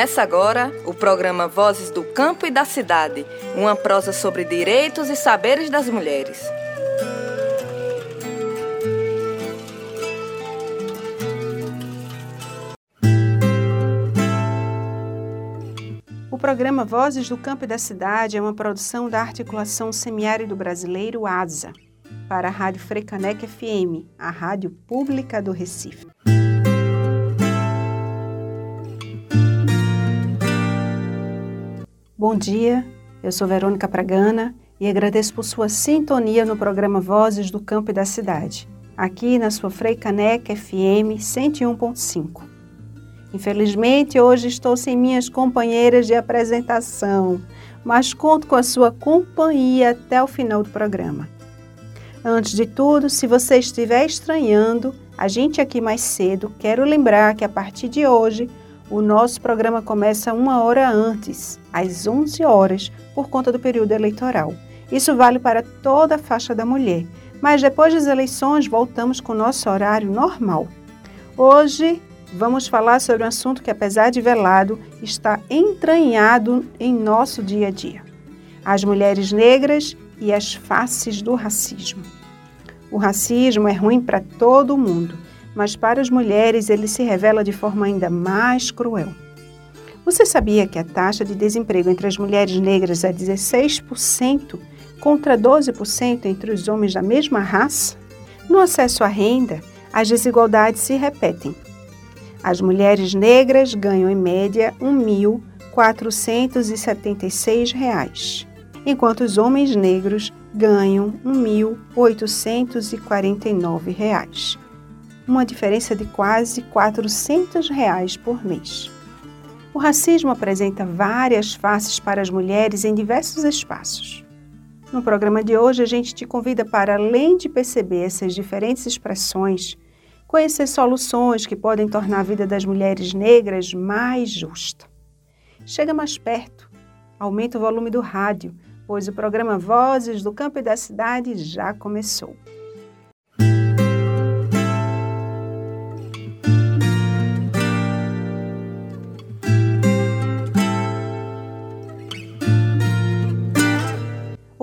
Começa agora o programa Vozes do Campo e da Cidade, uma prosa sobre direitos e saberes das mulheres. O programa Vozes do Campo e da Cidade é uma produção da Articulação Semiárido Brasileiro ASA, para a Rádio Frecanec FM, a rádio pública do Recife. Bom dia, eu sou Verônica Pragana e agradeço por sua sintonia no programa Vozes do Campo e da Cidade, aqui na sua Freicaneca FM 101.5. Infelizmente, hoje estou sem minhas companheiras de apresentação, mas conto com a sua companhia até o final do programa. Antes de tudo, se você estiver estranhando, a gente aqui mais cedo, quero lembrar que a partir de hoje o nosso programa começa uma hora antes, às 11 horas, por conta do período eleitoral. Isso vale para toda a faixa da mulher, mas depois das eleições voltamos com o nosso horário normal. Hoje vamos falar sobre um assunto que, apesar de velado, está entranhado em nosso dia a dia: as mulheres negras e as faces do racismo. O racismo é ruim para todo mundo mas para as mulheres ele se revela de forma ainda mais cruel. Você sabia que a taxa de desemprego entre as mulheres negras é 16% contra 12% entre os homens da mesma raça? No acesso à renda, as desigualdades se repetem. As mulheres negras ganham em média R$ 1.476, enquanto os homens negros ganham R$ 1.849 uma diferença de quase 400 reais por mês. O racismo apresenta várias faces para as mulheres em diversos espaços. No programa de hoje, a gente te convida para, além de perceber essas diferentes expressões, conhecer soluções que podem tornar a vida das mulheres negras mais justa. Chega mais perto, aumenta o volume do rádio, pois o programa Vozes do Campo e da Cidade já começou.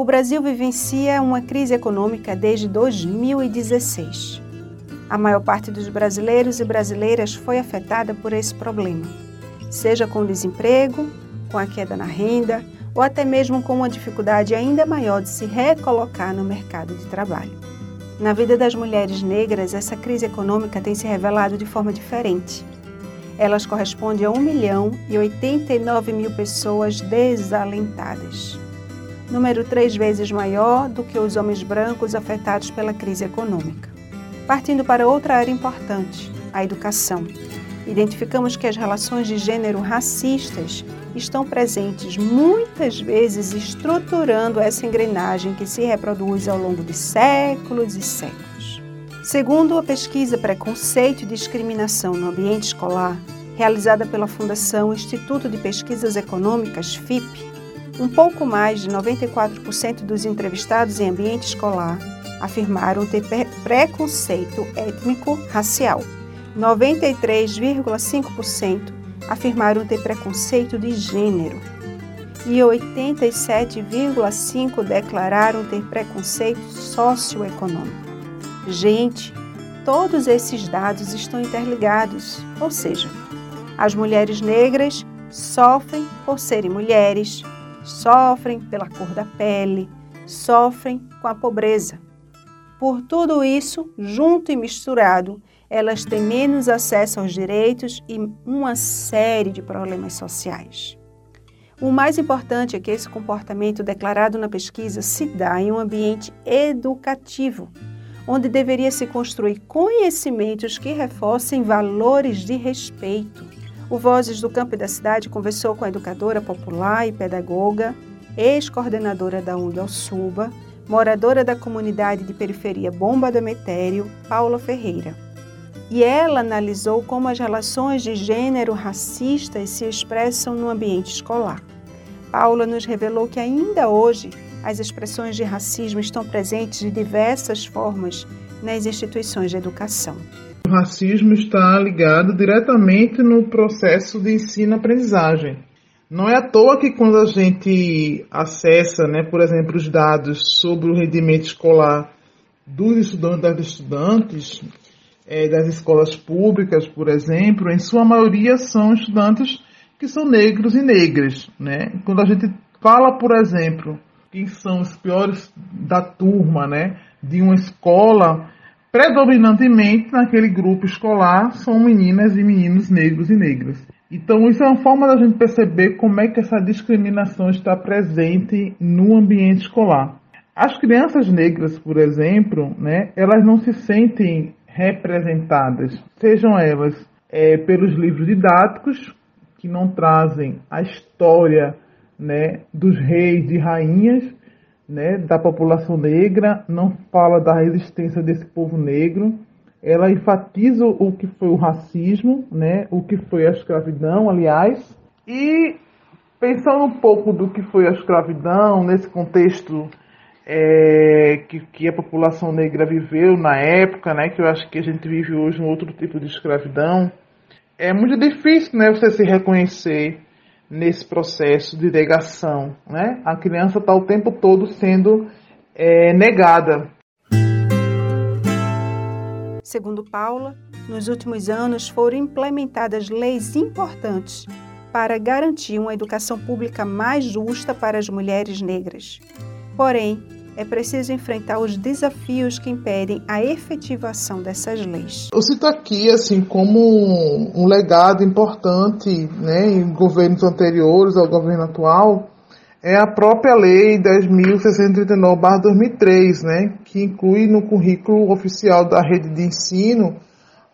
Brasil vivencia uma crise econômica desde 2016. A maior parte dos brasileiros e brasileiras foi afetada por esse problema, seja com o desemprego, com a queda na renda ou até mesmo com uma dificuldade ainda maior de se recolocar no mercado de trabalho. Na vida das mulheres negras, essa crise econômica tem se revelado de forma diferente. Elas correspondem a 1 milhão e 89 mil pessoas desalentadas número três vezes maior do que os homens brancos afetados pela crise econômica. Partindo para outra área importante, a educação. Identificamos que as relações de gênero racistas estão presentes muitas vezes estruturando essa engrenagem que se reproduz ao longo de séculos e séculos. Segundo a pesquisa Preconceito e Discriminação no Ambiente Escolar, realizada pela Fundação Instituto de Pesquisas Econômicas, FIP, um pouco mais de 94% dos entrevistados em ambiente escolar afirmaram ter preconceito étnico-racial. 93,5% afirmaram ter preconceito de gênero. E 87,5% declararam ter preconceito socioeconômico. Gente, todos esses dados estão interligados, ou seja, as mulheres negras sofrem por serem mulheres, sofrem pela cor da pele, sofrem com a pobreza. Por tudo isso, junto e misturado, elas têm menos acesso aos direitos e uma série de problemas sociais. O mais importante é que esse comportamento declarado na pesquisa se dá em um ambiente educativo, onde deveria se construir conhecimentos que reforcem valores de respeito, o Vozes do Campo e da Cidade conversou com a educadora popular e pedagoga, ex-coordenadora da UNDA Suba, moradora da comunidade de periferia Bomba do Emetério, Paula Ferreira. E ela analisou como as relações de gênero racistas se expressam no ambiente escolar. Paula nos revelou que ainda hoje as expressões de racismo estão presentes de diversas formas nas instituições de educação. O racismo está ligado diretamente no processo de ensino-aprendizagem. Não é à toa que quando a gente acessa, né, por exemplo, os dados sobre o rendimento escolar dos estudantes das estudantes é, das escolas públicas, por exemplo, em sua maioria são estudantes que são negros e negras. Né? Quando a gente fala, por exemplo, quem são os piores da turma né, de uma escola, predominantemente naquele grupo escolar são meninas e meninos negros e negras. Então, isso é uma forma da gente perceber como é que essa discriminação está presente no ambiente escolar. As crianças negras, por exemplo, né, elas não se sentem representadas, sejam elas é, pelos livros didáticos, que não trazem a história né, dos reis e rainhas né, da população negra, não fala da resistência desse povo negro, ela enfatiza o que foi o racismo, né, o que foi a escravidão, aliás, e pensando um pouco do que foi a escravidão nesse contexto é, que, que, a população negra viveu na época, né, que eu acho que a gente vive hoje um outro tipo de escravidão, é muito difícil né, você se reconhecer nesse processo de negação. Né? A criança está o tempo todo sendo é, negada. Segundo Paula, nos últimos anos foram implementadas leis importantes para garantir uma educação pública mais justa para as mulheres negras. Porém, é preciso enfrentar os desafios que impedem a efetivação dessas leis. Eu cito aqui assim como um legado importante, né, em governos anteriores ao governo atual, é a própria lei 10.639/2003, né, que inclui no currículo oficial da rede de ensino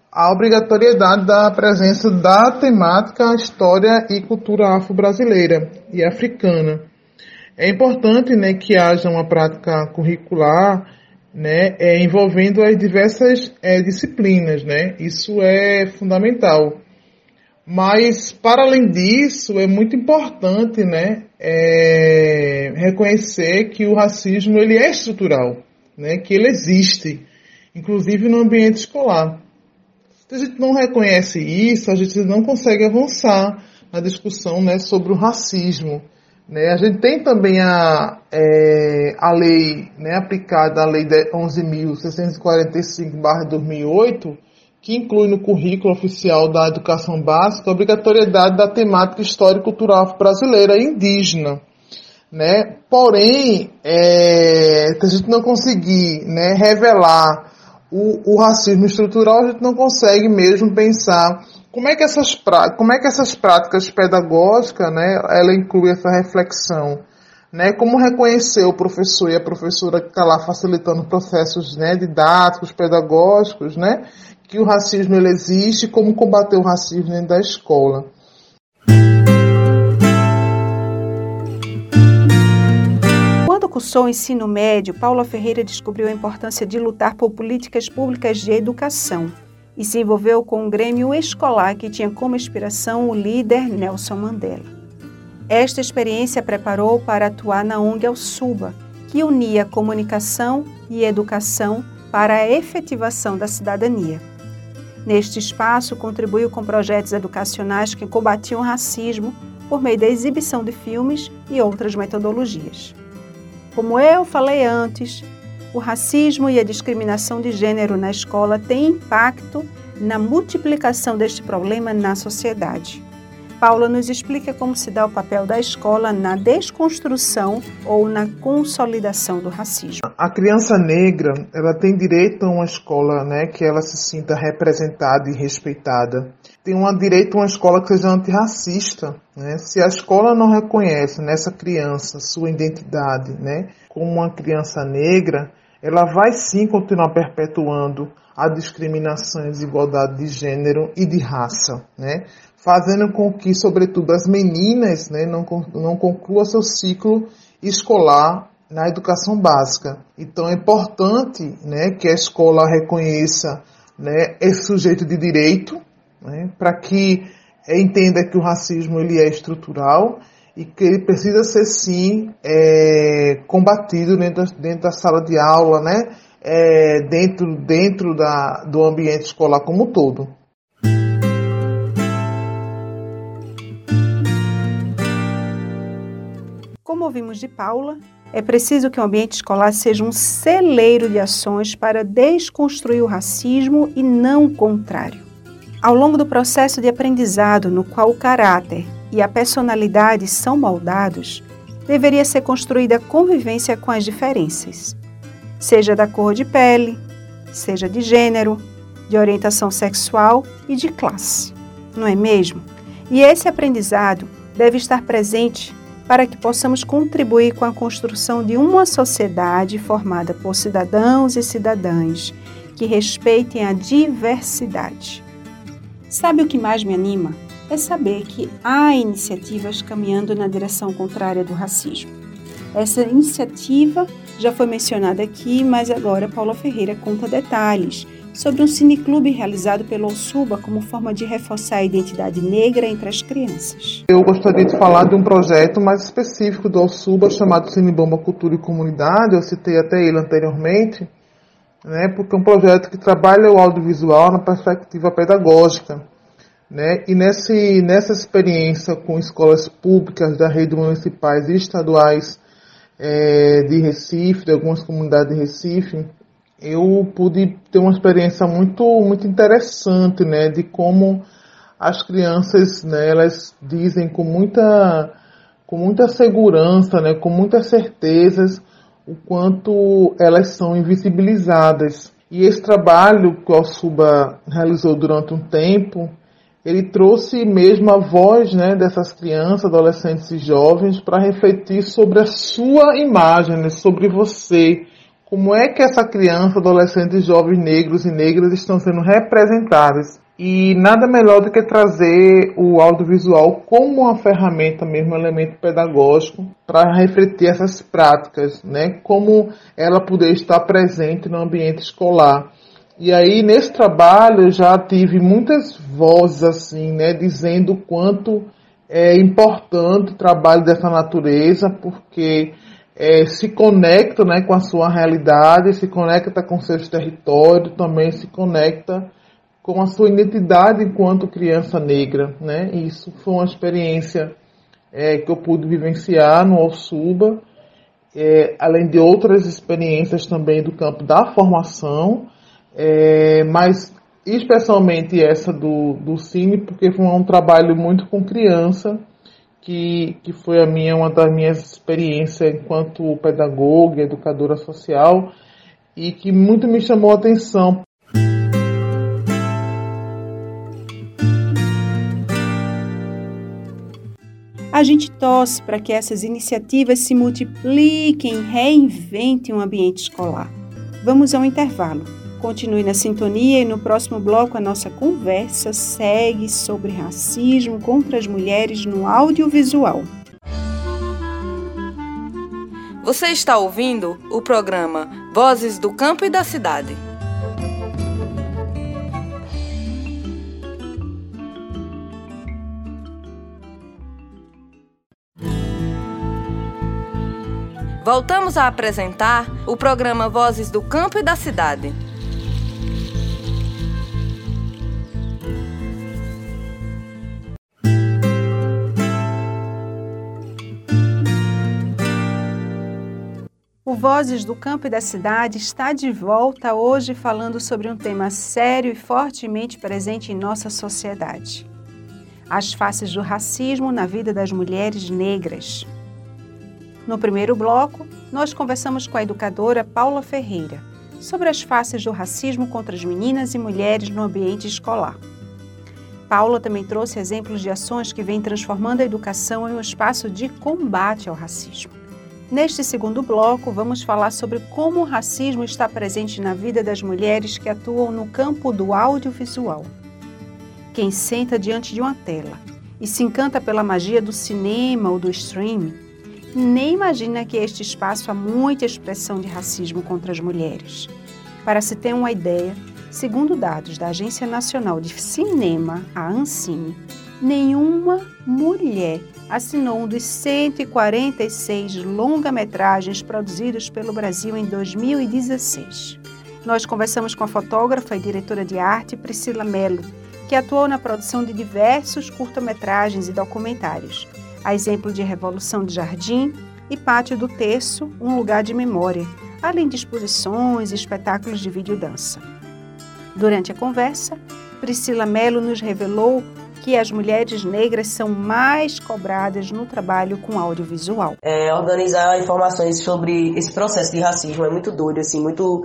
a obrigatoriedade da presença da temática história e cultura afro-brasileira e africana é importante né, que haja uma prática curricular né, é, envolvendo as diversas é, disciplinas. Né? Isso é fundamental. Mas, para além disso, é muito importante né, é, reconhecer que o racismo ele é estrutural, né, que ele existe, inclusive no ambiente escolar. Se a gente não reconhece isso, a gente não consegue avançar na discussão né, sobre o racismo. Né? A gente tem também a, é, a lei né, aplicada, a lei 11.645-2008, que inclui no currículo oficial da educação básica a obrigatoriedade da temática histórica e cultural brasileira e indígena. Né? Porém, é, se a gente não conseguir né, revelar o, o racismo estrutural, a gente não consegue mesmo pensar como é que essas, como é que essas práticas pedagógicas, né, ela inclui essa reflexão? Né, como reconhecer o professor e a professora que está lá facilitando processos né, didáticos, pedagógicos, né, que o racismo ele existe, como combater o racismo dentro da escola. Quando cursou o ensino médio, Paula Ferreira descobriu a importância de lutar por políticas públicas de educação e se envolveu com um grêmio escolar que tinha como inspiração o líder Nelson Mandela. Esta experiência preparou para atuar na ONG El Suba, que unia comunicação e educação para a efetivação da cidadania. Neste espaço, contribuiu com projetos educacionais que combatiam o racismo por meio da exibição de filmes e outras metodologias. Como eu falei antes, o racismo e a discriminação de gênero na escola têm impacto na multiplicação deste problema na sociedade. Paula nos explica como se dá o papel da escola na desconstrução ou na consolidação do racismo. A criança negra, ela tem direito a uma escola, né, que ela se sinta representada e respeitada. Tem um direito a uma escola que seja antirracista, né? Se a escola não reconhece nessa criança sua identidade, né, como uma criança negra, ela vai sim continuar perpetuando a discriminação e desigualdade de gênero e de raça, né? fazendo com que, sobretudo, as meninas né, não, não concluam seu ciclo escolar na educação básica. Então é importante né, que a escola reconheça né, esse sujeito de direito, né, para que entenda que o racismo ele é estrutural e que ele precisa ser sim é, combatido dentro, dentro da sala de aula, né? é, dentro, dentro da, do ambiente escolar como um todo. Como ouvimos de Paula, é preciso que o ambiente escolar seja um celeiro de ações para desconstruir o racismo e não o contrário. Ao longo do processo de aprendizado, no qual o caráter e a personalidade são moldados, deveria ser construída convivência com as diferenças, seja da cor de pele, seja de gênero, de orientação sexual e de classe, não é mesmo? E esse aprendizado deve estar presente para que possamos contribuir com a construção de uma sociedade formada por cidadãos e cidadãs que respeitem a diversidade. Sabe o que mais me anima? É saber que há iniciativas caminhando na direção contrária do racismo. Essa iniciativa já foi mencionada aqui, mas agora Paula Ferreira conta detalhes sobre um cineclube realizado pelo Alsuba como forma de reforçar a identidade negra entre as crianças. Eu gostaria de falar de um projeto mais específico do Alsuba chamado Cinebomba Cultura e Comunidade, eu citei até ele anteriormente, né, porque é um projeto que trabalha o audiovisual na perspectiva pedagógica. Né, e nesse, nessa experiência com escolas públicas da rede municipais e estaduais é, de Recife, de algumas comunidades de Recife, eu pude ter uma experiência muito, muito interessante, né, de como as crianças, né, elas dizem com muita, com muita segurança, né, com muitas certezas, o quanto elas são invisibilizadas. E esse trabalho que o Alsuba realizou durante um tempo, ele trouxe mesmo a voz né, dessas crianças, adolescentes e jovens para refletir sobre a sua imagem, né, sobre você, como é que essa criança, adolescente, jovens negros e negras estão sendo representadas. E nada melhor do que trazer o audiovisual como uma ferramenta mesmo, um elemento pedagógico para refletir essas práticas, né? Como ela poder estar presente no ambiente escolar. E aí nesse trabalho eu já tive muitas vozes assim, né, dizendo o quanto é importante o trabalho dessa natureza, porque é, se conecta né, com a sua realidade, se conecta com seus territórios, também se conecta com a sua identidade enquanto criança negra. Né? Isso foi uma experiência é, que eu pude vivenciar no Alsuba, é, além de outras experiências também do campo da formação, é, mas especialmente essa do, do Cine, porque foi um trabalho muito com criança, que, que foi a minha, uma das minhas experiências enquanto pedagoga, educadora social, e que muito me chamou a atenção. A gente torce para que essas iniciativas se multipliquem, reinventem o ambiente escolar. Vamos ao intervalo. Continue na sintonia e no próximo bloco a nossa conversa segue sobre racismo contra as mulheres no audiovisual. Você está ouvindo o programa Vozes do Campo e da Cidade. Voltamos a apresentar o programa Vozes do Campo e da Cidade. O Vozes do Campo e da Cidade está de volta hoje falando sobre um tema sério e fortemente presente em nossa sociedade: as faces do racismo na vida das mulheres negras. No primeiro bloco, nós conversamos com a educadora Paula Ferreira sobre as faces do racismo contra as meninas e mulheres no ambiente escolar. Paula também trouxe exemplos de ações que vêm transformando a educação em um espaço de combate ao racismo. Neste segundo bloco, vamos falar sobre como o racismo está presente na vida das mulheres que atuam no campo do audiovisual. Quem senta diante de uma tela e se encanta pela magia do cinema ou do streaming, nem imagina que este espaço há muita expressão de racismo contra as mulheres. Para se ter uma ideia, segundo dados da Agência Nacional de Cinema, a ANCINE, nenhuma mulher assinou um dos 146 longa-metragens produzidos pelo Brasil em 2016. Nós conversamos com a fotógrafa e diretora de arte Priscila Mello, que atuou na produção de diversos curta-metragens e documentários, a exemplo de Revolução de Jardim e Pátio do Terço, um lugar de memória, além de exposições e espetáculos de videodança. Durante a conversa, Priscila Mello nos revelou que as mulheres negras são mais cobradas no trabalho com audiovisual. É, organizar informações sobre esse processo de racismo é muito doido, assim, muito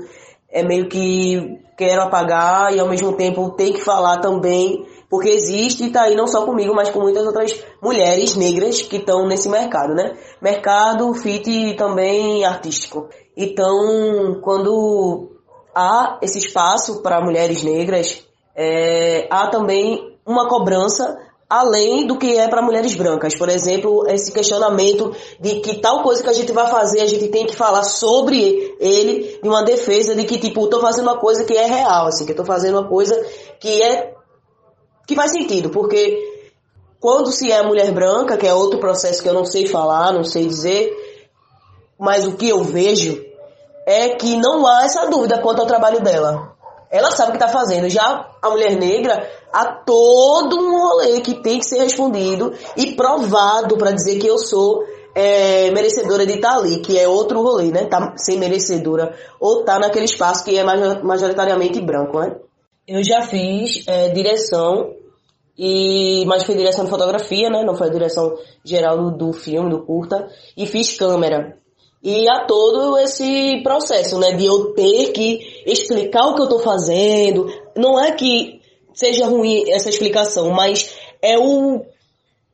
é meio que quero apagar e ao mesmo tempo tem que falar também porque existe e tá aí não só comigo, mas com muitas outras mulheres negras que estão nesse mercado, né? Mercado fit também artístico. Então, quando há esse espaço para mulheres negras, é, há também uma cobrança além do que é para mulheres brancas. Por exemplo, esse questionamento de que tal coisa que a gente vai fazer, a gente tem que falar sobre ele, de uma defesa de que, tipo, estou fazendo uma coisa que é real, assim, que estou fazendo uma coisa que é que faz sentido, porque quando se é mulher branca, que é outro processo que eu não sei falar, não sei dizer, mas o que eu vejo é que não há essa dúvida quanto ao trabalho dela. Ela sabe o que está fazendo. Já a mulher negra, há todo um rolê que tem que ser respondido e provado para dizer que eu sou é, merecedora de estar tá ali, que é outro rolê, né? Tá ser merecedora ou tá naquele espaço que é majoritariamente branco, né? Eu já fiz é, direção e mas foi direção de fotografia, né? Não foi a direção geral do, do filme, do curta. E fiz câmera. E há todo esse processo, né? De eu ter que explicar o que eu tô fazendo. Não é que seja ruim essa explicação, mas é o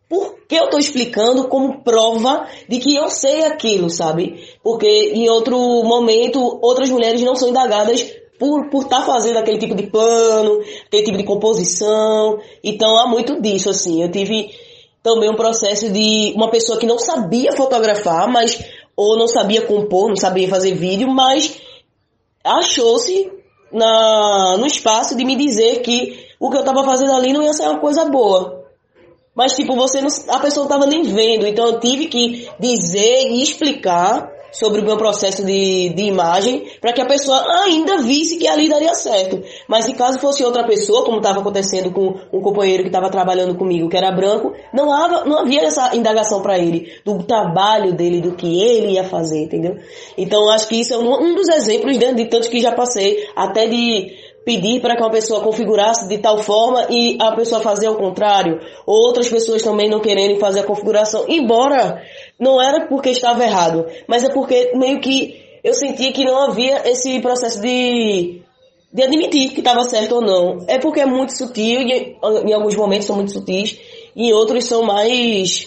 por que eu tô explicando como prova de que eu sei aquilo, sabe? Porque em outro momento outras mulheres não são indagadas por por estar tá fazendo aquele tipo de plano, aquele tipo de composição. Então há muito disso assim. Eu tive também um processo de uma pessoa que não sabia fotografar, mas ou não sabia compor, não sabia fazer vídeo, mas achou-se na no espaço de me dizer que o que eu estava fazendo ali não ia ser uma coisa boa. Mas tipo, você não, a pessoa não estava nem vendo, então eu tive que dizer e explicar sobre o meu processo de, de imagem para que a pessoa ainda visse que ali daria certo. Mas se caso fosse outra pessoa, como estava acontecendo com um companheiro que estava trabalhando comigo, que era branco, não, havia, não havia essa indagação para ele do trabalho dele, do que ele ia fazer, entendeu? Então acho que isso é um, um dos exemplos de, de tantos que já passei, até de pedir para que uma pessoa configurasse de tal forma e a pessoa fazer o contrário. Outras pessoas também não querendo fazer a configuração, embora não era porque estava errado, mas é porque meio que eu sentia que não havia esse processo de, de admitir que estava certo ou não. É porque é muito sutil e em alguns momentos são muito sutis e em outros são mais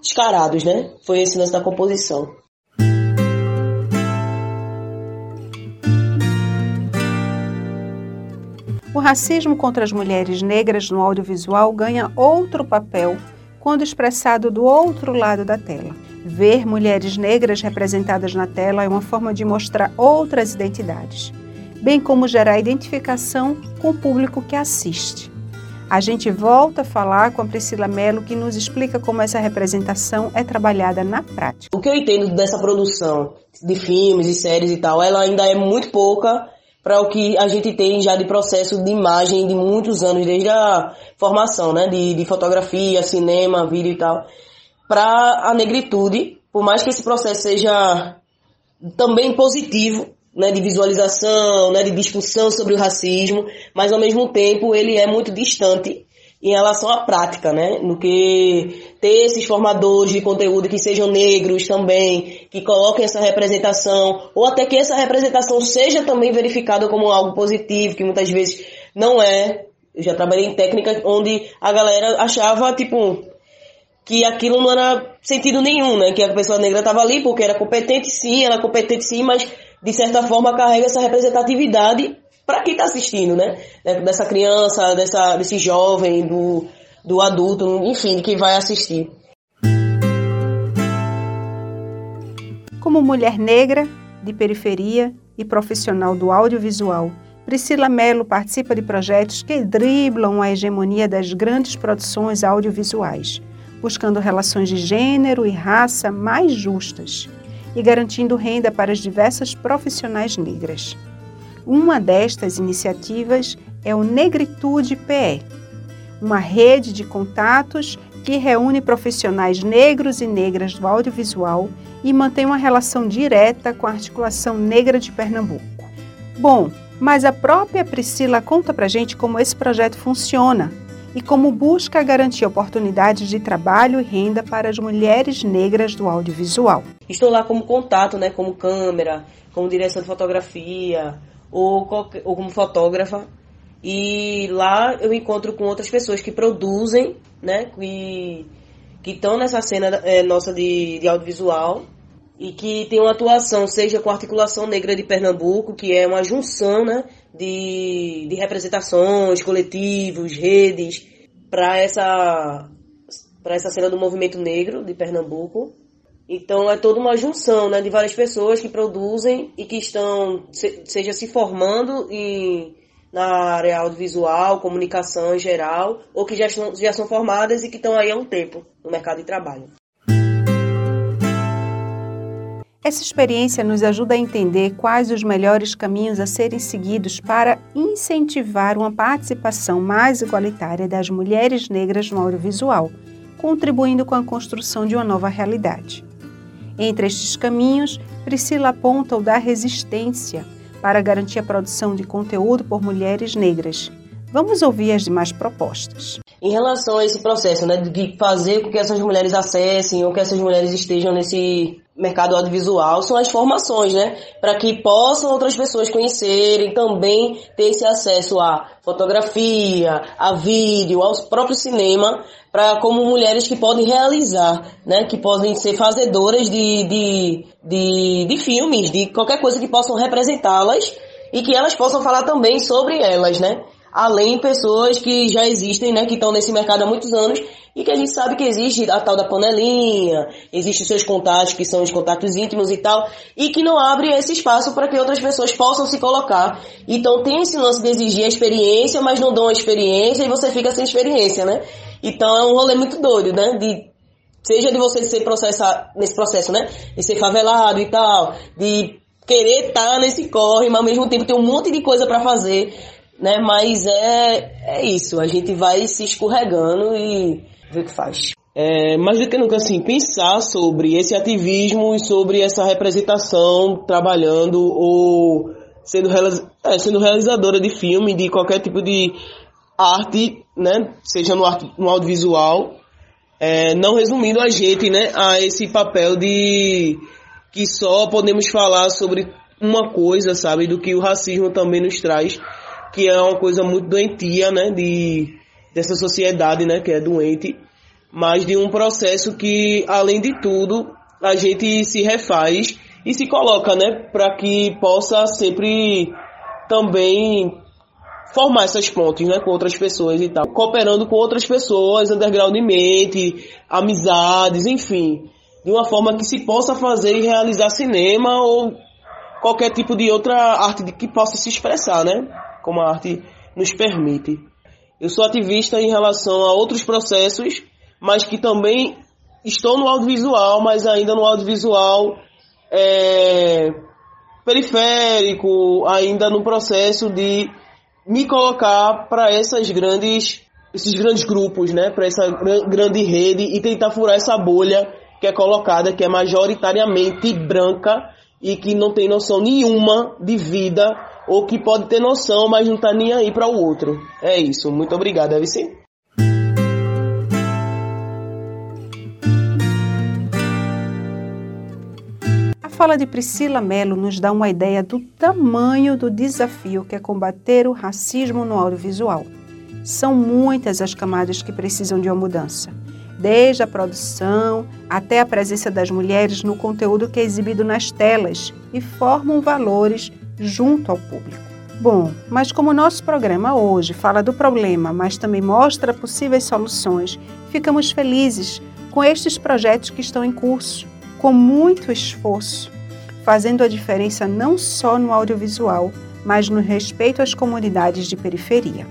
descarados, né? Foi esse lance da composição. Racismo contra as mulheres negras no audiovisual ganha outro papel quando expressado do outro lado da tela. Ver mulheres negras representadas na tela é uma forma de mostrar outras identidades, bem como gerar identificação com o público que assiste. A gente volta a falar com a Priscila Mello, que nos explica como essa representação é trabalhada na prática. O que eu entendo dessa produção de filmes e séries e tal, ela ainda é muito pouca para o que a gente tem já de processo de imagem de muitos anos, desde a formação, né, de, de fotografia, cinema, vídeo e tal, para a negritude, por mais que esse processo seja também positivo, né, de visualização, né, de discussão sobre o racismo, mas ao mesmo tempo ele é muito distante em relação à prática, né? No que ter esses formadores de conteúdo que sejam negros também, que coloquem essa representação, ou até que essa representação seja também verificada como algo positivo, que muitas vezes não é. Eu já trabalhei em técnicas onde a galera achava, tipo, que aquilo não era sentido nenhum, né? Que a pessoa negra estava ali porque era competente sim, era competente sim, mas de certa forma carrega essa representatividade para quem está assistindo, né? Dessa criança, dessa, desse jovem, do, do adulto, enfim, de quem vai assistir. Como mulher negra, de periferia e profissional do audiovisual, Priscila Mello participa de projetos que driblam a hegemonia das grandes produções audiovisuais, buscando relações de gênero e raça mais justas e garantindo renda para as diversas profissionais negras. Uma destas iniciativas é o Negritude PE, uma rede de contatos que reúne profissionais negros e negras do audiovisual e mantém uma relação direta com a articulação negra de Pernambuco. Bom, mas a própria Priscila conta pra gente como esse projeto funciona e como busca garantir oportunidades de trabalho e renda para as mulheres negras do audiovisual. Estou lá como contato, né, como câmera, como direção de fotografia ou, ou como fotógrafa. E lá eu encontro com outras pessoas que produzem, né, que estão nessa cena é, nossa de, de audiovisual e que tem uma atuação, seja com a Articulação Negra de Pernambuco, que é uma junção né, de, de representações, coletivos, redes, para essa, essa cena do movimento negro de Pernambuco. Então é toda uma junção né, de várias pessoas que produzem e que estão, se, seja se formando em, na área audiovisual, comunicação em geral, ou que já, já são formadas e que estão aí há um tempo no mercado de trabalho. Essa experiência nos ajuda a entender quais os melhores caminhos a serem seguidos para incentivar uma participação mais igualitária das mulheres negras no audiovisual, contribuindo com a construção de uma nova realidade. Entre estes caminhos, Priscila aponta o da resistência para garantir a produção de conteúdo por mulheres negras. Vamos ouvir as demais propostas. Em relação a esse processo, né, de fazer com que essas mulheres acessem ou que essas mulheres estejam nesse mercado audiovisual são as formações, né? Para que possam outras pessoas conhecerem, também ter esse acesso à fotografia, a vídeo, ao próprio cinema, para como mulheres que podem realizar, né? Que podem ser fazedoras de, de, de, de filmes, de qualquer coisa que possam representá-las e que elas possam falar também sobre elas, né? Além pessoas que já existem, né? Que estão nesse mercado há muitos anos e que a gente sabe que existe a tal da panelinha, existem seus contatos que são os contatos íntimos e tal, e que não abre esse espaço para que outras pessoas possam se colocar. Então tem esse lance de exigir a experiência, mas não dão a experiência e você fica sem experiência, né? Então é um rolê muito doido, né? De, seja de você ser processar nesse processo, né? De ser favelado e tal, de querer estar tá nesse corre, mas ao mesmo tempo tem um monte de coisa para fazer, né? Mas é, é isso, a gente vai se escorregando e ver o que faz. É, mais do que nunca, assim, pensar sobre esse ativismo e sobre essa representação trabalhando ou sendo, é, sendo realizadora de filme, de qualquer tipo de arte, né, seja no, arte, no audiovisual, é, não resumindo a gente, né, a esse papel de que só podemos falar sobre uma coisa, sabe, do que o racismo também nos traz, que é uma coisa muito doentia, né, de dessa sociedade, né, que é doente, mas de um processo que, além de tudo, a gente se refaz e se coloca, né, para que possa sempre também formar essas pontes, né, com outras pessoas e tal, cooperando com outras pessoas undergroundmente, amizades, enfim, de uma forma que se possa fazer e realizar cinema ou qualquer tipo de outra arte que possa se expressar, né, como a arte nos permite. Eu sou ativista em relação a outros processos, mas que também estou no audiovisual, mas ainda no audiovisual é, periférico, ainda no processo de me colocar para essas grandes esses grandes grupos, né, para essa grande rede e tentar furar essa bolha que é colocada, que é majoritariamente branca e que não tem noção nenhuma de vida ou que pode ter noção, mas não tá nem aí para o outro. É isso. Muito obrigado, ser. A fala de Priscila Mello nos dá uma ideia do tamanho do desafio que é combater o racismo no audiovisual. São muitas as camadas que precisam de uma mudança, desde a produção até a presença das mulheres no conteúdo que é exibido nas telas e formam valores junto ao público. Bom, mas como o nosso programa hoje fala do problema, mas também mostra possíveis soluções, ficamos felizes com estes projetos que estão em curso, com muito esforço, fazendo a diferença não só no audiovisual, mas no respeito às comunidades de periferia.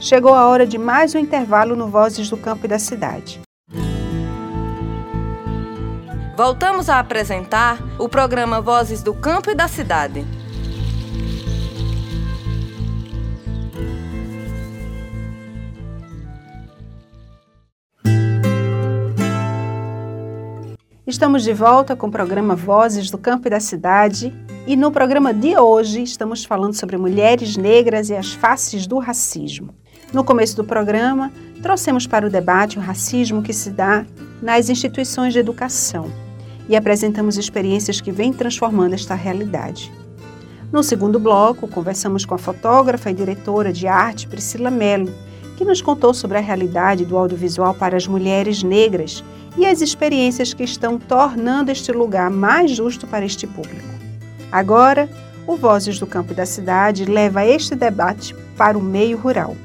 Chegou a hora de mais um intervalo no Vozes do Campo e da Cidade. Voltamos a apresentar o programa Vozes do Campo e da Cidade. Estamos de volta com o programa Vozes do Campo e da Cidade e no programa de hoje estamos falando sobre mulheres negras e as faces do racismo. No começo do programa, trouxemos para o debate o racismo que se dá nas instituições de educação e apresentamos experiências que vêm transformando esta realidade. No segundo bloco, conversamos com a fotógrafa e diretora de arte Priscila Mello, que nos contou sobre a realidade do audiovisual para as mulheres negras e as experiências que estão tornando este lugar mais justo para este público. Agora, o Vozes do Campo e da Cidade leva este debate para o meio rural.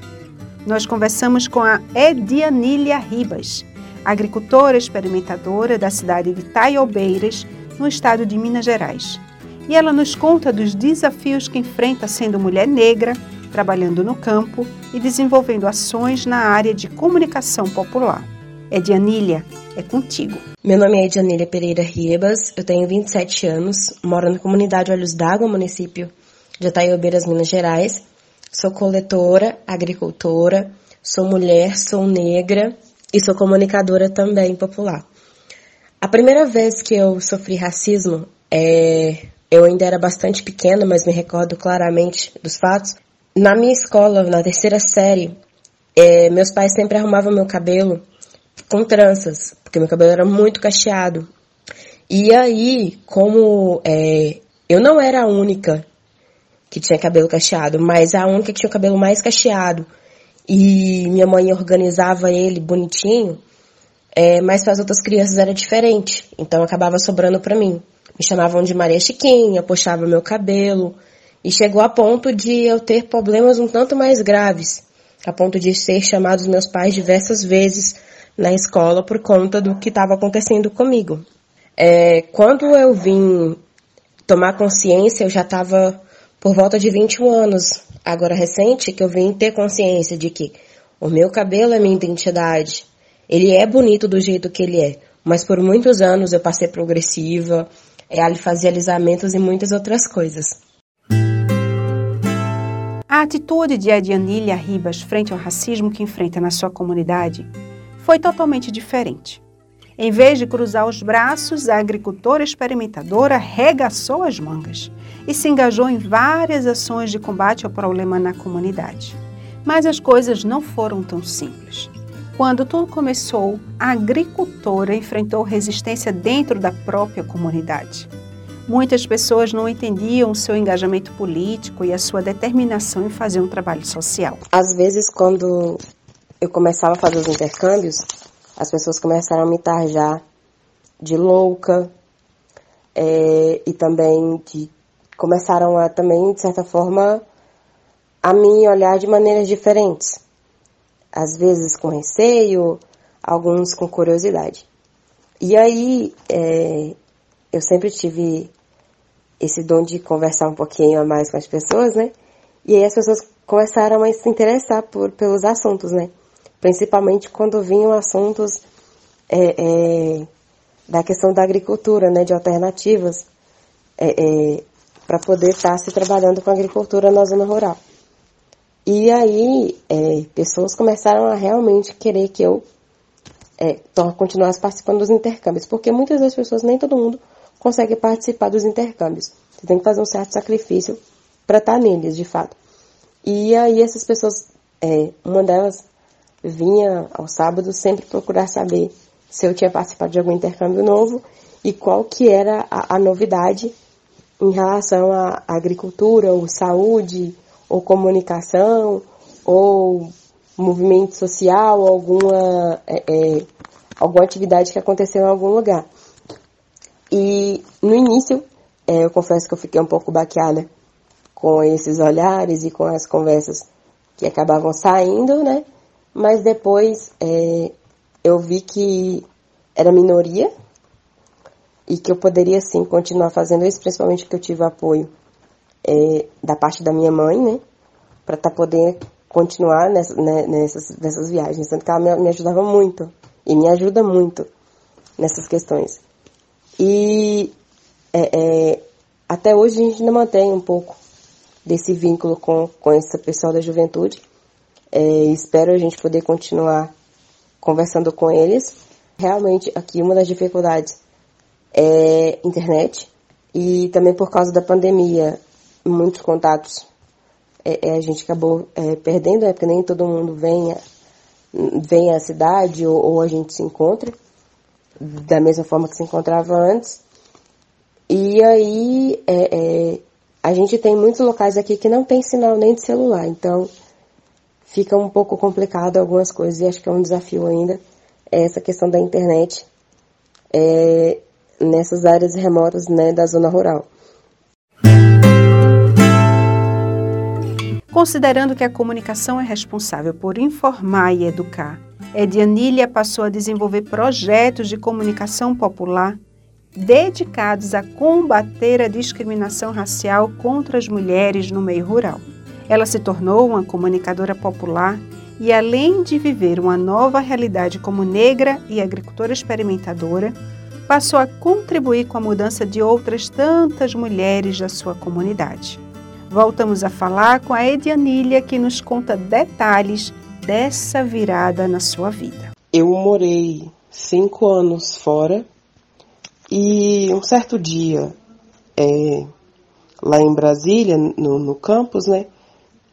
Nós conversamos com a Edianília Ribas, agricultora experimentadora da cidade de Taiobeiras, no estado de Minas Gerais. E ela nos conta dos desafios que enfrenta sendo mulher negra, trabalhando no campo e desenvolvendo ações na área de comunicação popular. Edianília, é contigo. Meu nome é Edianília Pereira Ribas, eu tenho 27 anos, moro na comunidade Olhos d'Água, município de Itaiobeiras, Minas Gerais. Sou coletora, agricultora, sou mulher, sou negra e sou comunicadora também popular. A primeira vez que eu sofri racismo, é, eu ainda era bastante pequena, mas me recordo claramente dos fatos. Na minha escola, na terceira série, é, meus pais sempre arrumavam meu cabelo com tranças, porque meu cabelo era muito cacheado. E aí, como é, eu não era a única que tinha cabelo cacheado, mas a única que tinha o cabelo mais cacheado, e minha mãe organizava ele bonitinho, é, mas para as outras crianças era diferente, então acabava sobrando para mim. Me chamavam de Maria Chiquinha, puxava meu cabelo, e chegou a ponto de eu ter problemas um tanto mais graves, a ponto de ser chamados meus pais diversas vezes na escola por conta do que estava acontecendo comigo. É, quando eu vim tomar consciência, eu já estava por volta de 21 anos, agora recente, que eu vim ter consciência de que o meu cabelo é minha identidade. Ele é bonito do jeito que ele é, mas por muitos anos eu passei progressiva, é, fazia alisamentos e muitas outras coisas. A atitude de Adianília Ribas frente ao racismo que enfrenta na sua comunidade foi totalmente diferente. Em vez de cruzar os braços, a agricultora experimentadora regaçou as mangas e se engajou em várias ações de combate ao problema na comunidade. Mas as coisas não foram tão simples. Quando tudo começou, a agricultora enfrentou resistência dentro da própria comunidade. Muitas pessoas não entendiam o seu engajamento político e a sua determinação em fazer um trabalho social. Às vezes, quando eu começava a fazer os intercâmbios, as pessoas começaram a me tarjar de louca é, e também de, começaram a também, de certa forma, a me olhar de maneiras diferentes. Às vezes com receio, alguns com curiosidade. E aí, é, eu sempre tive esse dom de conversar um pouquinho a mais com as pessoas, né? E aí as pessoas começaram a se interessar por, pelos assuntos, né? principalmente quando vinham assuntos é, é, da questão da agricultura, né, de alternativas, é, é para poder estar tá se trabalhando com agricultura na zona rural. E aí, é, pessoas começaram a realmente querer que eu é, continuasse participando dos intercâmbios, porque muitas das pessoas, nem todo mundo, consegue participar dos intercâmbios. Você tem que fazer um certo sacrifício para estar tá neles, de fato. E aí, essas pessoas, uma delas vinha ao sábado sempre procurar saber se eu tinha participado de algum intercâmbio novo e qual que era a, a novidade em relação à agricultura, ou saúde, ou comunicação, ou movimento social, alguma, é, é, alguma atividade que aconteceu em algum lugar. E no início, é, eu confesso que eu fiquei um pouco baqueada com esses olhares e com as conversas que acabavam saindo, né? mas depois é, eu vi que era minoria e que eu poderia sim continuar fazendo isso, principalmente porque eu tive apoio é, da parte da minha mãe, né, para tá podendo continuar nessa, né, nessas, nessas viagens, tanto que ela me, me ajudava muito e me ajuda muito nessas questões. E é, é, até hoje a gente ainda mantém um pouco desse vínculo com, com esse pessoal da juventude, é, espero a gente poder continuar conversando com eles. Realmente, aqui uma das dificuldades é internet. E também por causa da pandemia, muitos contatos é, é, a gente acabou é, perdendo, né, porque nem todo mundo vem, vem à cidade ou, ou, a gente se encontra da mesma forma que se encontrava antes. E aí é, é, a gente tem muitos locais aqui que não tem sinal nem de celular, então fica um pouco complicado algumas coisas e acho que é um desafio ainda essa questão da internet é, nessas áreas remotas né, da zona rural. Considerando que a comunicação é responsável por informar e educar, Edianília passou a desenvolver projetos de comunicação popular dedicados a combater a discriminação racial contra as mulheres no meio rural. Ela se tornou uma comunicadora popular e, além de viver uma nova realidade como negra e agricultora experimentadora, passou a contribuir com a mudança de outras tantas mulheres da sua comunidade. Voltamos a falar com a Edianília, que nos conta detalhes dessa virada na sua vida. Eu morei cinco anos fora e um certo dia, é, lá em Brasília, no, no campus, né,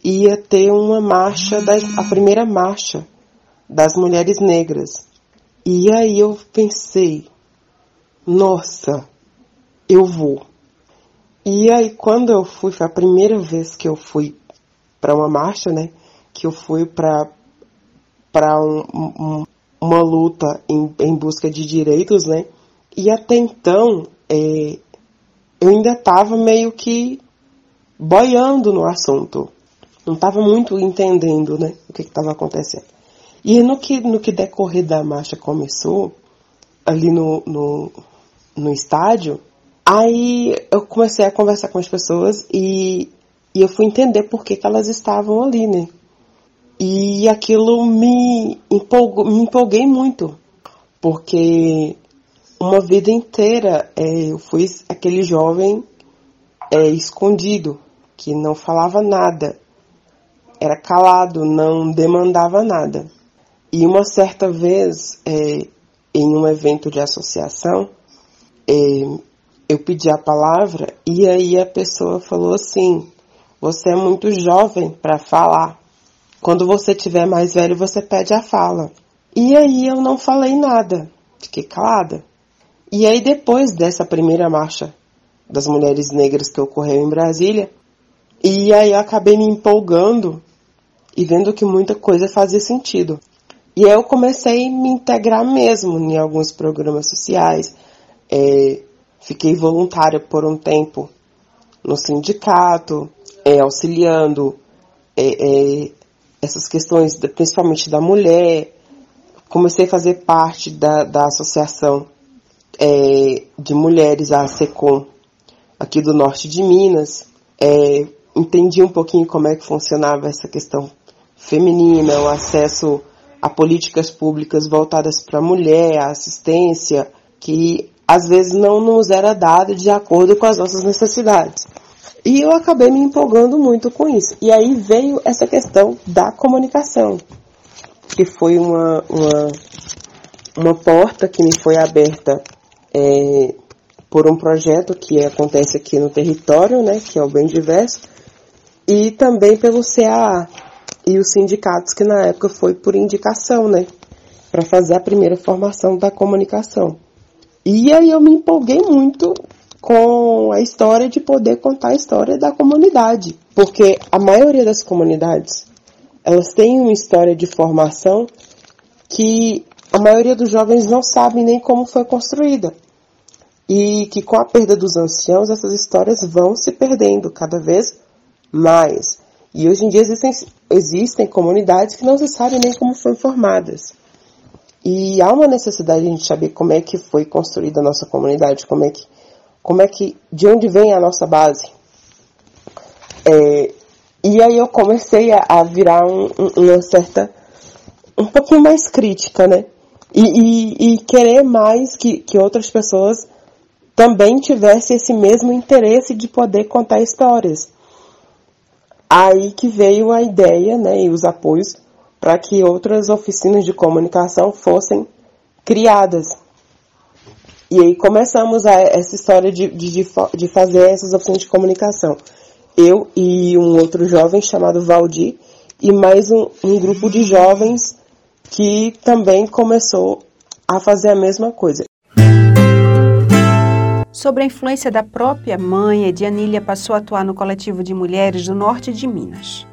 ia ter uma marcha, da, a primeira marcha das mulheres negras. E aí eu pensei, nossa, eu vou. E aí quando eu fui, foi a primeira vez que eu fui para uma marcha, né? Que eu fui para para um, um, uma luta em, em, busca de direitos, né? E até então é, eu ainda estava meio que boiando no assunto, não estava muito entendendo, né? O que estava acontecendo. E no que no que decorrer da marcha começou ali no, no no estádio, aí eu comecei a conversar com as pessoas e, e eu fui entender por que, que elas estavam ali, né? E aquilo me, empolgou, me empolguei muito, porque uma vida inteira é, eu fui aquele jovem é, escondido, que não falava nada, era calado, não demandava nada. E uma certa vez, é, em um evento de associação, é, eu pedi a palavra e aí a pessoa falou assim: Você é muito jovem para falar. Quando você tiver mais velho, você pede a fala. E aí eu não falei nada, fiquei calada. E aí depois dessa primeira marcha das mulheres negras que ocorreu em Brasília, e aí eu acabei me empolgando e vendo que muita coisa fazia sentido. E aí eu comecei a me integrar mesmo em alguns programas sociais, é, fiquei voluntária por um tempo no sindicato, é, auxiliando é, é, essas questões, principalmente da mulher. Comecei a fazer parte da, da associação é, de mulheres, a SECOM, aqui do norte de Minas. É, entendi um pouquinho como é que funcionava essa questão feminina, o acesso a políticas públicas voltadas para a mulher, a assistência, que às vezes não nos era dado de acordo com as nossas necessidades. E eu acabei me empolgando muito com isso. E aí veio essa questão da comunicação, que foi uma, uma, uma porta que me foi aberta é, por um projeto que acontece aqui no território, né, que é o Bem Diverso, e também pelo CAA e os sindicatos, que na época foi por indicação, né, para fazer a primeira formação da comunicação. E aí eu me empolguei muito com a história de poder contar a história da comunidade, porque a maioria das comunidades elas têm uma história de formação que a maioria dos jovens não sabe nem como foi construída. E que com a perda dos anciãos, essas histórias vão se perdendo cada vez mais. E hoje em dia existem, existem comunidades que não se sabe nem como foram formadas. E há uma necessidade de a gente saber como é que foi construída a nossa comunidade, como é que, como é que, de onde vem a nossa base. É, e aí eu comecei a, a virar um, um, uma certa, um pouquinho mais crítica, né? E, e, e, querer mais que, que outras pessoas também tivessem esse mesmo interesse de poder contar histórias. Aí que veio a ideia, né, e os apoios para que outras oficinas de comunicação fossem criadas. E aí começamos a, essa história de, de, de fazer essas opções de comunicação. Eu e um outro jovem chamado Valdir, e mais um, um grupo de jovens que também começou a fazer a mesma coisa. Sobre a influência da própria mãe, Edianília passou a atuar no coletivo de mulheres do norte de Minas.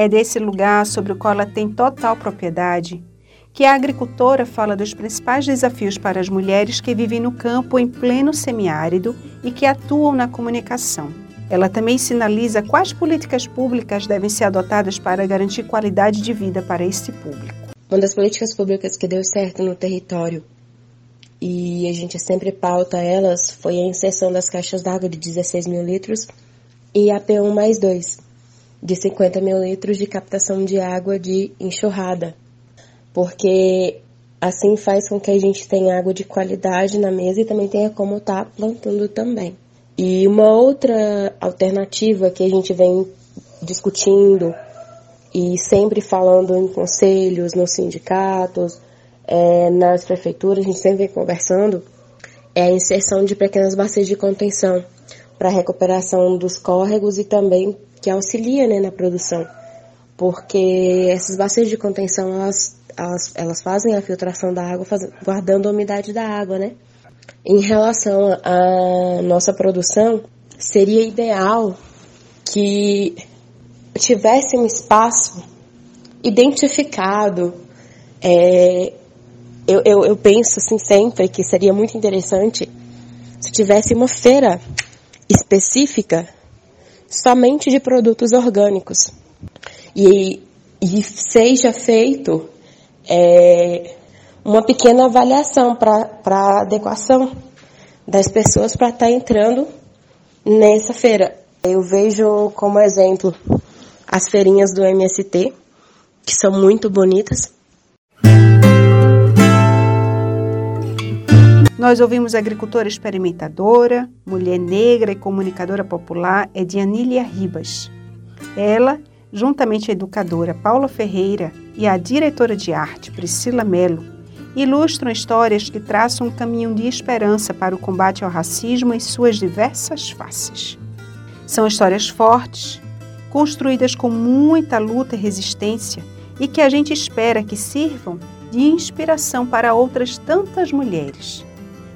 É desse lugar sobre o qual ela tem total propriedade que a agricultora fala dos principais desafios para as mulheres que vivem no campo em pleno semiárido e que atuam na comunicação. Ela também sinaliza quais políticas públicas devem ser adotadas para garantir qualidade de vida para este público. Uma das políticas públicas que deu certo no território e a gente sempre pauta elas foi a inserção das caixas d'água de 16 mil litros e a P1 mais 2, de 50 mil litros de captação de água de enxurrada, porque assim faz com que a gente tenha água de qualidade na mesa e também tenha como estar tá plantando também. E uma outra alternativa que a gente vem discutindo e sempre falando em conselhos, nos sindicatos, é, nas prefeituras, a gente sempre vem conversando, é a inserção de pequenas bacias de contenção para recuperação dos córregos e também que auxilia né, na produção. Porque essas bacias de contenção, elas elas, elas fazem a filtração da água, faz, guardando a umidade da água, né? Em relação à nossa produção, seria ideal que tivesse um espaço identificado. É, eu, eu, eu penso assim sempre que seria muito interessante se tivesse uma feira específica somente de produtos orgânicos. E, e seja feito é, uma pequena avaliação para adequação das pessoas para estar tá entrando nessa feira. Eu vejo como exemplo as feirinhas do MST, que são muito bonitas. Nós ouvimos agricultora experimentadora, mulher negra e comunicadora popular Edianília Ribas. Ela juntamente a educadora Paula Ferreira e a diretora de arte Priscila Melo, ilustram histórias que traçam um caminho de esperança para o combate ao racismo em suas diversas faces. São histórias fortes, construídas com muita luta e resistência e que a gente espera que sirvam de inspiração para outras tantas mulheres,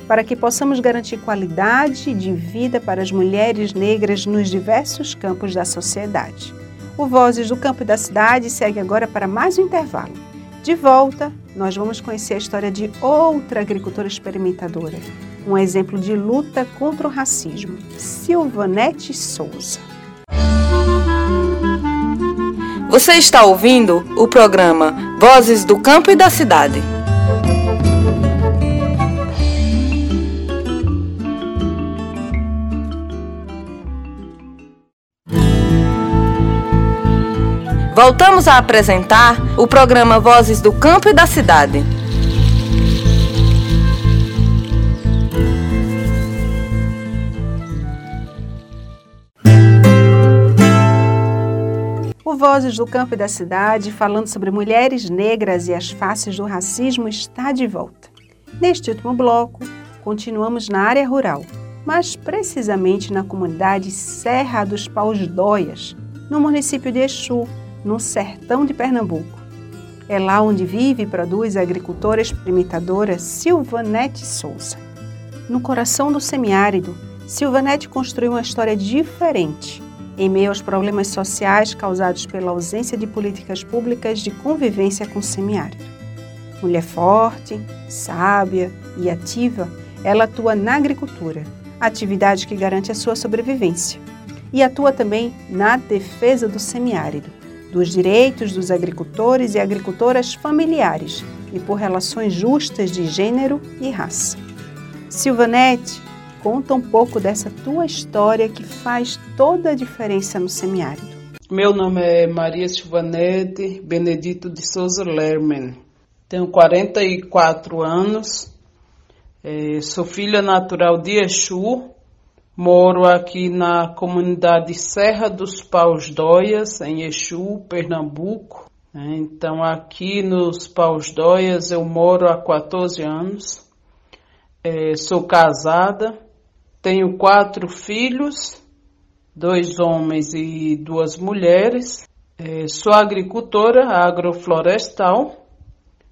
para que possamos garantir qualidade de vida para as mulheres negras nos diversos campos da sociedade. O Vozes do Campo e da Cidade segue agora para mais um intervalo. De volta, nós vamos conhecer a história de outra agricultora experimentadora, um exemplo de luta contra o racismo, Silvanete Souza. Você está ouvindo o programa Vozes do Campo e da Cidade. Voltamos a apresentar o programa Vozes do Campo e da Cidade. O Vozes do Campo e da Cidade, falando sobre mulheres negras e as faces do racismo, está de volta. Neste último bloco, continuamos na área rural, mas precisamente na comunidade Serra dos Paus Dóias, no município de Exu, no sertão de Pernambuco. É lá onde vive e produz a agricultora experimentadora Silvanete Souza. No coração do semiárido, Silvanete construiu uma história diferente em meio aos problemas sociais causados pela ausência de políticas públicas de convivência com o semiárido. Mulher forte, sábia e ativa, ela atua na agricultura, atividade que garante a sua sobrevivência, e atua também na defesa do semiárido, dos direitos dos agricultores e agricultoras familiares e por relações justas de gênero e raça. Silvanete, conta um pouco dessa tua história que faz toda a diferença no semiárido. Meu nome é Maria Silvanete Benedito de Souza Lerman. Tenho 44 anos, é, sou filha natural de Exu, Moro aqui na comunidade Serra dos Paus Dóias, em Exu, Pernambuco. Né? Então, aqui nos Paus Dóias eu moro há 14 anos. É, sou casada, tenho quatro filhos, dois homens e duas mulheres. É, sou agricultora agroflorestal,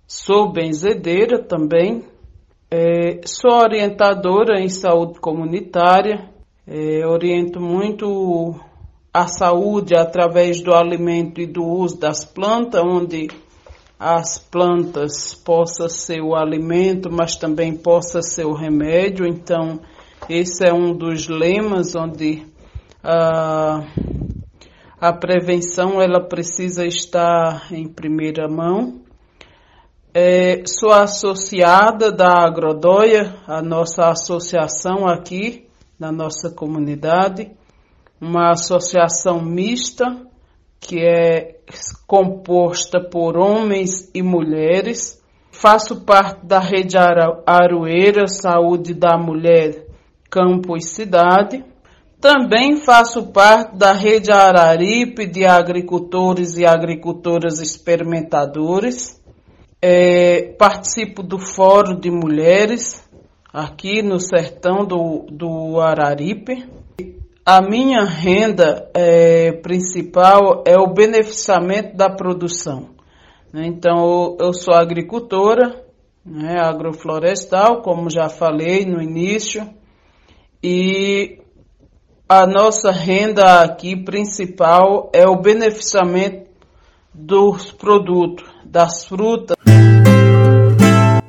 sou benzedeira também, é, sou orientadora em saúde comunitária, é, oriento muito a saúde através do alimento e do uso das plantas, onde as plantas possa ser o alimento, mas também possa ser o remédio. Então, esse é um dos lemas onde a, a prevenção ela precisa estar em primeira mão. É, sou associada da Agrodóia, a nossa associação aqui na nossa comunidade, uma associação mista que é composta por homens e mulheres. Faço parte da rede Aroeira Saúde da Mulher, Campo e Cidade. Também faço parte da rede Araripe de agricultores e agricultoras experimentadores. É, participo do Fórum de Mulheres aqui no sertão do, do Araripe. A minha renda é, principal é o beneficiamento da produção. Né? Então, eu sou agricultora, né, agroflorestal, como já falei no início, e a nossa renda aqui principal é o beneficiamento dos produtos, das frutas.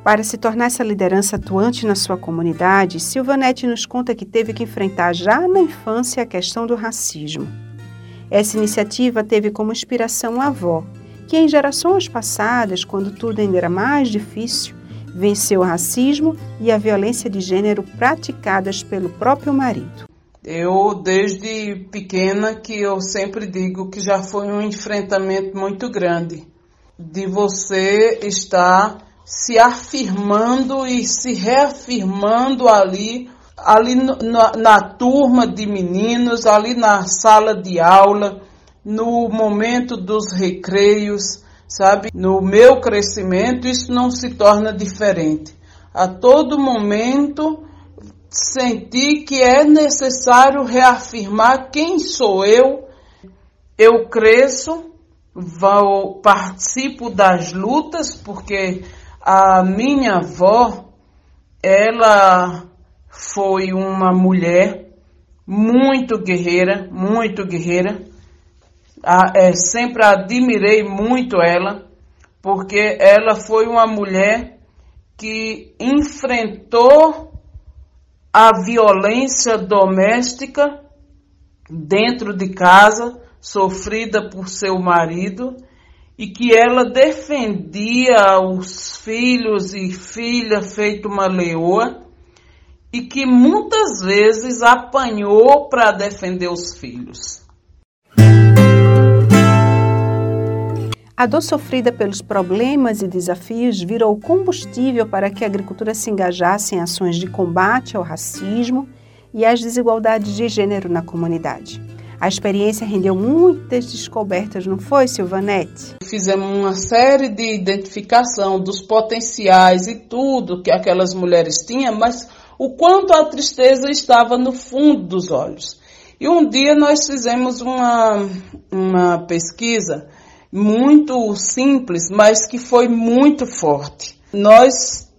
Para se tornar essa liderança atuante na sua comunidade, Silvanete nos conta que teve que enfrentar já na infância a questão do racismo. Essa iniciativa teve como inspiração a avó, que em gerações passadas, quando tudo ainda era mais difícil, venceu o racismo e a violência de gênero praticadas pelo próprio marido. Eu, desde pequena, que eu sempre digo que já foi um enfrentamento muito grande de você estar se afirmando e se reafirmando ali, ali na, na turma de meninos, ali na sala de aula, no momento dos recreios, sabe? No meu crescimento, isso não se torna diferente. A todo momento, senti que é necessário reafirmar quem sou eu. Eu cresço, vou, participo das lutas, porque a minha avó, ela foi uma mulher muito guerreira, muito guerreira. é, sempre admirei muito ela, porque ela foi uma mulher que enfrentou a violência doméstica dentro de casa, sofrida por seu marido, e que ela defendia os filhos e filha feito uma leoa, e que muitas vezes apanhou para defender os filhos. A dor sofrida pelos problemas e desafios virou combustível para que a agricultura se engajasse em ações de combate ao racismo e às desigualdades de gênero na comunidade. A experiência rendeu muitas descobertas, não foi, Silvanete? Fizemos uma série de identificação dos potenciais e tudo que aquelas mulheres tinham, mas o quanto a tristeza estava no fundo dos olhos. E um dia nós fizemos uma, uma pesquisa muito simples, mas que foi muito forte. Nós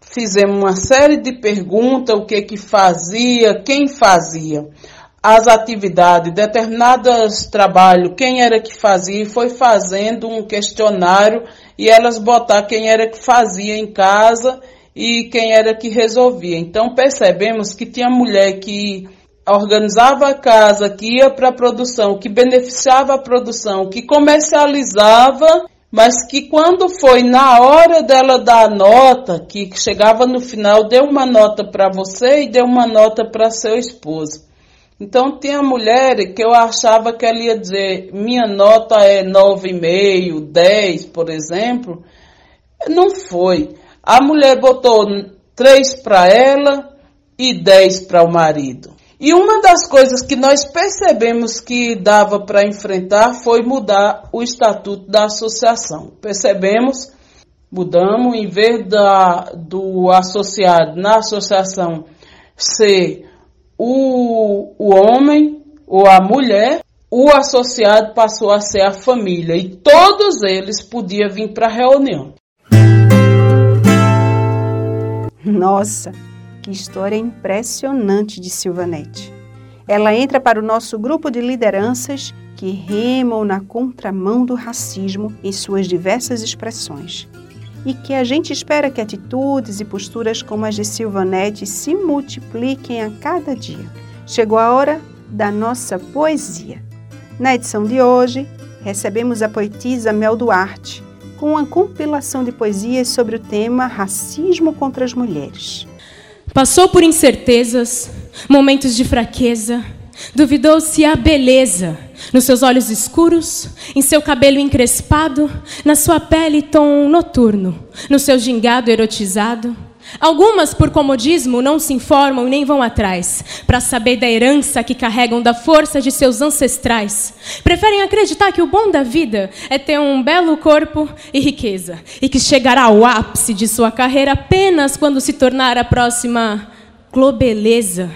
fizemos uma série de perguntas, o que que fazia, quem fazia as atividades, determinados trabalhos, quem era que fazia, foi fazendo um questionário e elas botar quem era que fazia em casa e quem era que resolvia. Então percebemos que tinha mulher que organizava a casa, que ia para a produção, que beneficiava a produção, que comercializava, mas que quando foi na hora dela dar a nota, que chegava no final, deu uma nota para você e deu uma nota para seu esposo. Então tinha mulher que eu achava que ela ia dizer, minha nota é 9,5, 10, por exemplo. Não foi. A mulher botou 3 para ela e 10 para o marido. E uma das coisas que nós percebemos que dava para enfrentar foi mudar o estatuto da associação. Percebemos Mudamos, em vez da, do associado na associação ser o, o homem ou a mulher, o associado passou a ser a família e todos eles podiam vir para a reunião. Nossa, que história impressionante de Silvanete. Ela entra para o nosso grupo de lideranças que remam na contramão do racismo em suas diversas expressões. E que a gente espera que atitudes e posturas como as de Silvanete se multipliquem a cada dia. Chegou a hora da nossa poesia. Na edição de hoje, recebemos a poetisa Mel Duarte, com uma compilação de poesias sobre o tema Racismo contra as Mulheres. Passou por incertezas, momentos de fraqueza, duvidou se a beleza nos seus olhos escuros, em seu cabelo encrespado, na sua pele tom noturno, no seu gingado erotizado. Algumas, por comodismo, não se informam nem vão atrás, para saber da herança que carregam da força de seus ancestrais. Preferem acreditar que o bom da vida é ter um belo corpo e riqueza, e que chegará ao ápice de sua carreira apenas quando se tornar a próxima globeleza.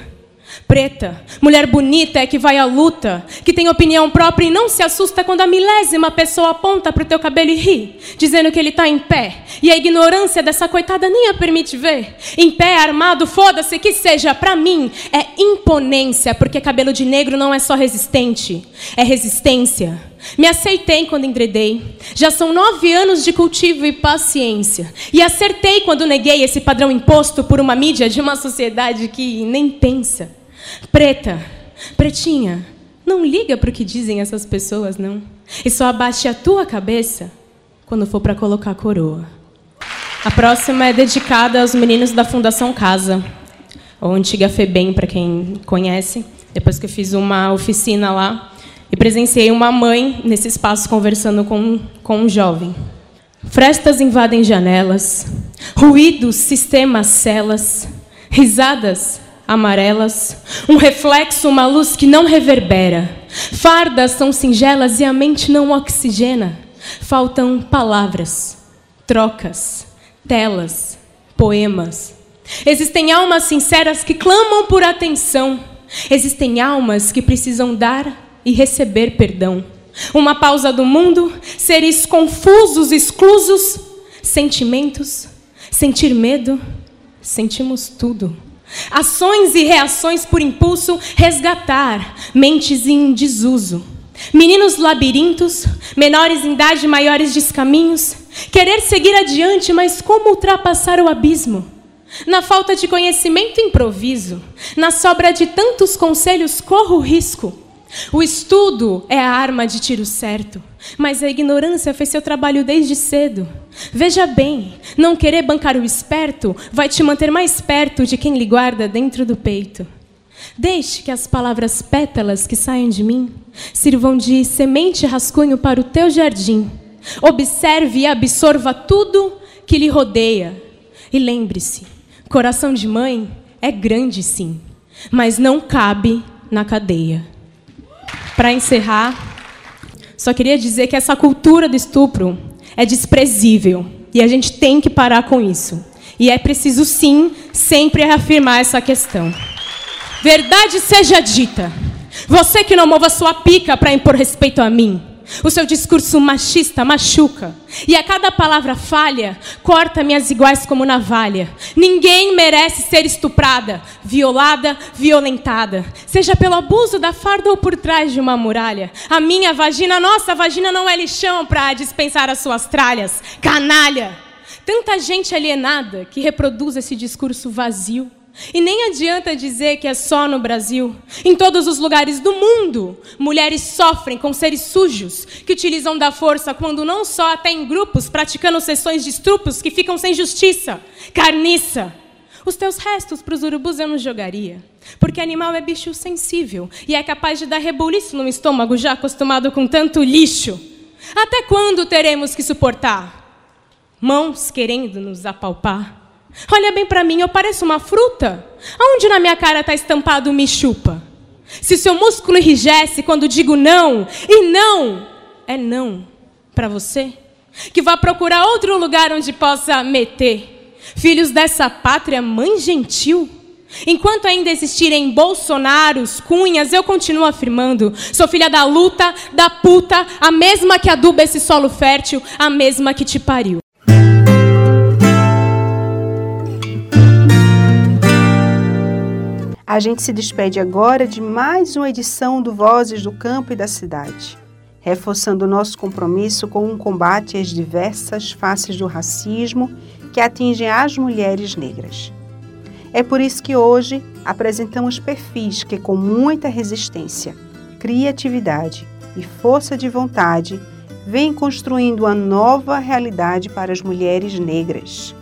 Preta, mulher bonita é que vai à luta, que tem opinião própria e não se assusta quando a milésima pessoa aponta para o teu cabelo e ri, dizendo que ele está em pé. E a ignorância dessa coitada nem a permite ver. Em pé, armado, foda-se que seja, para mim é imponência, porque cabelo de negro não é só resistente, é resistência. Me aceitei quando enredei. Já são nove anos de cultivo e paciência. E acertei quando neguei esse padrão imposto por uma mídia de uma sociedade que nem pensa. Preta, pretinha, não liga para o que dizem essas pessoas, não. E só abaixe a tua cabeça quando for para colocar a coroa. A próxima é dedicada aos meninos da Fundação Casa, ou antiga FEBEM, para quem conhece. Depois que eu fiz uma oficina lá e presenciei uma mãe nesse espaço conversando com, com um jovem. Frestas invadem janelas, ruídos, sistemas, celas, risadas, amarelas, um reflexo, uma luz que não reverbera. Fardas são singelas e a mente não oxigena. Faltam palavras, trocas, telas, poemas. Existem almas sinceras que clamam por atenção. Existem almas que precisam dar e receber perdão. Uma pausa do mundo, seres confusos, exclusos, sentimentos, sentir medo, sentimos tudo. Ações e reações por impulso, resgatar mentes em desuso. Meninos labirintos, menores em idade, maiores descaminhos. Querer seguir adiante, mas como ultrapassar o abismo? Na falta de conhecimento, improviso. Na sobra de tantos conselhos, corro risco. O estudo é a arma de tiro certo, mas a ignorância fez seu trabalho desde cedo. Veja bem, não querer bancar o esperto vai te manter mais perto de quem lhe guarda dentro do peito. Deixe que as palavras pétalas que saem de mim sirvam de semente e rascunho para o teu jardim. Observe e absorva tudo que lhe rodeia. E lembre-se: coração de mãe é grande, sim, mas não cabe na cadeia. Para encerrar, só queria dizer que essa cultura do estupro é desprezível e a gente tem que parar com isso. E é preciso, sim, sempre reafirmar essa questão. Verdade seja dita. Você que não mova sua pica para impor respeito a mim. O seu discurso machista machuca. E a cada palavra falha, corta minhas iguais como navalha. Ninguém merece ser estuprada, violada, violentada. Seja pelo abuso da farda ou por trás de uma muralha. A minha vagina, nossa vagina não é lixão para dispensar as suas tralhas. Canalha! Tanta gente alienada que reproduz esse discurso vazio. E nem adianta dizer que é só no Brasil. Em todos os lugares do mundo, mulheres sofrem com seres sujos que utilizam da força quando não só até em grupos praticando sessões de estrupos que ficam sem justiça. Carniça. Os teus restos para os urubus eu não jogaria. Porque animal é bicho sensível e é capaz de dar rebuliço no estômago já acostumado com tanto lixo. Até quando teremos que suportar? Mãos querendo nos apalpar Olha bem para mim, eu pareço uma fruta? Aonde na minha cara está estampado me chupa? Se seu músculo enrijece quando digo não, e não é não para você, que vá procurar outro lugar onde possa meter. Filhos dessa pátria, mãe gentil. Enquanto ainda existirem Bolsonaros, Cunhas, eu continuo afirmando: sou filha da luta, da puta, a mesma que aduba esse solo fértil, a mesma que te pariu. A gente se despede agora de mais uma edição do Vozes do Campo e da Cidade, reforçando o nosso compromisso com um combate às diversas faces do racismo que atingem as mulheres negras. É por isso que hoje apresentamos perfis que, com muita resistência, criatividade e força de vontade, vêm construindo uma nova realidade para as mulheres negras.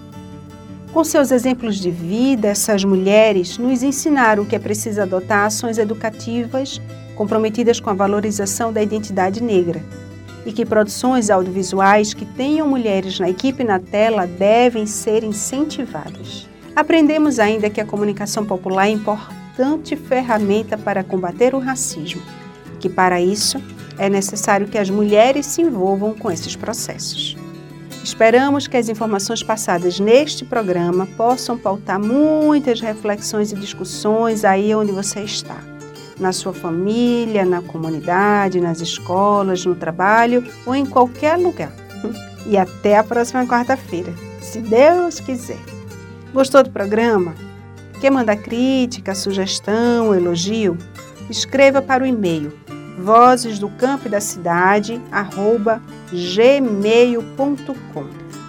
Com seus exemplos de vida, essas mulheres nos ensinaram que é preciso adotar ações educativas comprometidas com a valorização da identidade negra e que produções audiovisuais que tenham mulheres na equipe e na tela devem ser incentivadas. Aprendemos ainda que a comunicação popular é importante ferramenta para combater o racismo, que para isso é necessário que as mulheres se envolvam com esses processos. Esperamos que as informações passadas neste programa possam pautar muitas reflexões e discussões aí onde você está. Na sua família, na comunidade, nas escolas, no trabalho ou em qualquer lugar. E até a próxima quarta-feira, se Deus quiser. Gostou do programa? Quer mandar crítica, sugestão, elogio? Escreva para o e-mail vozes do campo e da cidade, arroba gmail.com.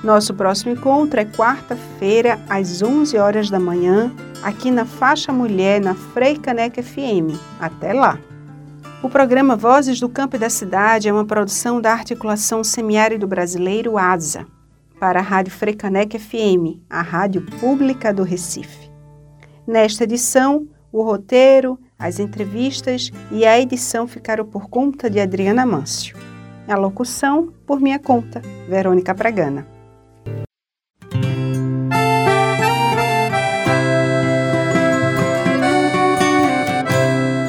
Nosso próximo encontro é quarta-feira, às 11 horas da manhã, aqui na Faixa Mulher, na Frei Caneca FM. Até lá! O programa Vozes do Campo e da Cidade é uma produção da Articulação Semiárido Brasileiro ASA, para a Rádio Caneca FM, a rádio pública do Recife. Nesta edição, o roteiro, as entrevistas e a edição ficaram por conta de Adriana Mâncio. A locução, por minha conta, Verônica Pragana.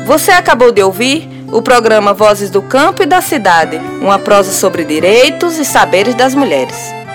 Você acabou de ouvir o programa Vozes do Campo e da Cidade, uma prosa sobre direitos e saberes das mulheres.